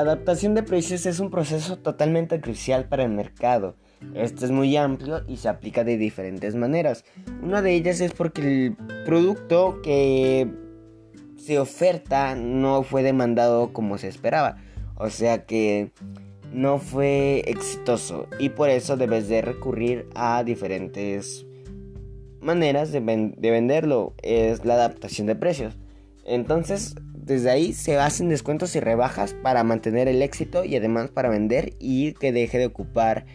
adaptación de precios es un proceso totalmente crucial para el mercado. Este es muy amplio y se aplica de diferentes maneras. Una de ellas es porque el producto que se oferta no fue demandado como se esperaba. O sea que no fue exitoso y por eso debes de recurrir a diferentes maneras de, de venderlo. Es la adaptación de precios. Entonces desde ahí se hacen descuentos y rebajas para mantener el éxito y además para vender y que deje de ocupar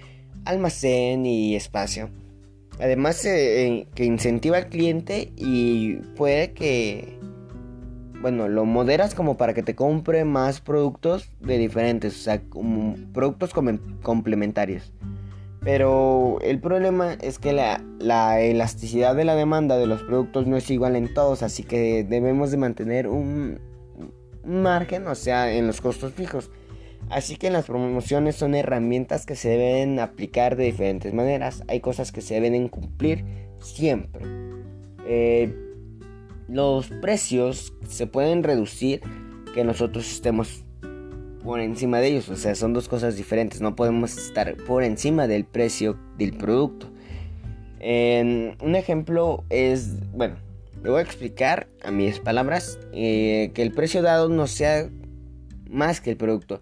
almacén y espacio. Además eh, que incentiva al cliente y puede que, bueno, lo moderas como para que te compre más productos de diferentes, o sea, productos complementarios. Pero el problema es que la, la, elasticidad de la demanda de los productos no es igual en todos, así que debemos de mantener un, margen, o sea, en los costos fijos. Así que las promociones son herramientas que se deben aplicar de diferentes maneras. Hay cosas que se deben cumplir siempre. Eh, los precios se pueden reducir que nosotros estemos por encima de ellos. O sea, son dos cosas diferentes. No podemos estar por encima del precio del producto. un ejemplo es, bueno, le voy a explicar a mis palabras eh, que el precio dado no sea más que el producto.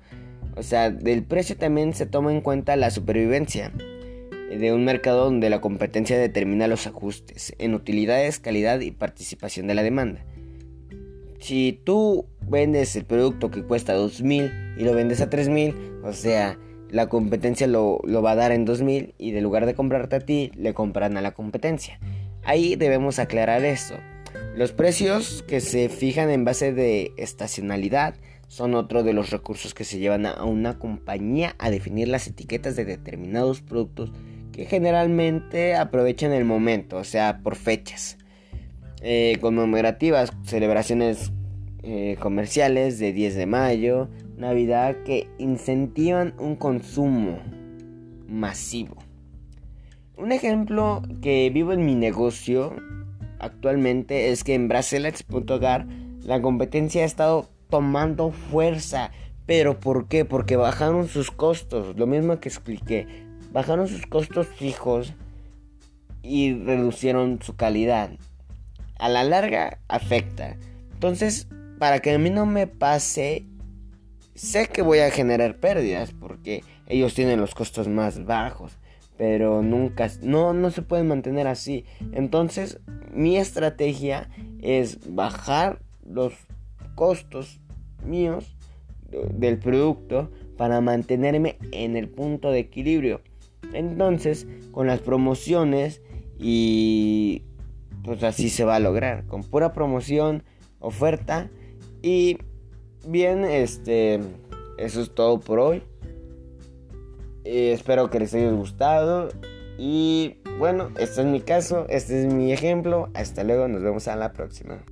O sea, del precio también se toma en cuenta la supervivencia de un mercado donde la competencia determina los ajustes en utilidades, calidad y participación de la demanda. Si tú vendes el producto que cuesta 2.000 y lo vendes a 3.000, o sea, la competencia lo, lo va a dar en 2.000 y de lugar de comprarte a ti, le compran a la competencia. Ahí debemos aclarar esto. Los precios que se fijan en base de estacionalidad son otro de los recursos que se llevan a una compañía a definir las etiquetas de determinados productos que generalmente aprovechan el momento, o sea, por fechas eh, conmemorativas, celebraciones eh, comerciales de 10 de mayo, Navidad que incentivan un consumo masivo. Un ejemplo que vivo en mi negocio actualmente es que en Bracelets.gar la competencia ha estado tomando fuerza. ¿Pero por qué? Porque bajaron sus costos. Lo mismo que expliqué. Bajaron sus costos fijos y reducieron su calidad. A la larga afecta. Entonces, para que a mí no me pase, sé que voy a generar pérdidas porque ellos tienen los costos más bajos pero nunca, no, no se pueden mantener así. Entonces, mi estrategia es bajar los costos míos del producto para mantenerme en el punto de equilibrio. Entonces, con las promociones y pues así se va a lograr, con pura promoción, oferta y bien, este, eso es todo por hoy. Eh, espero que les haya gustado. Y bueno, este es mi caso, este es mi ejemplo. Hasta luego, nos vemos a la próxima.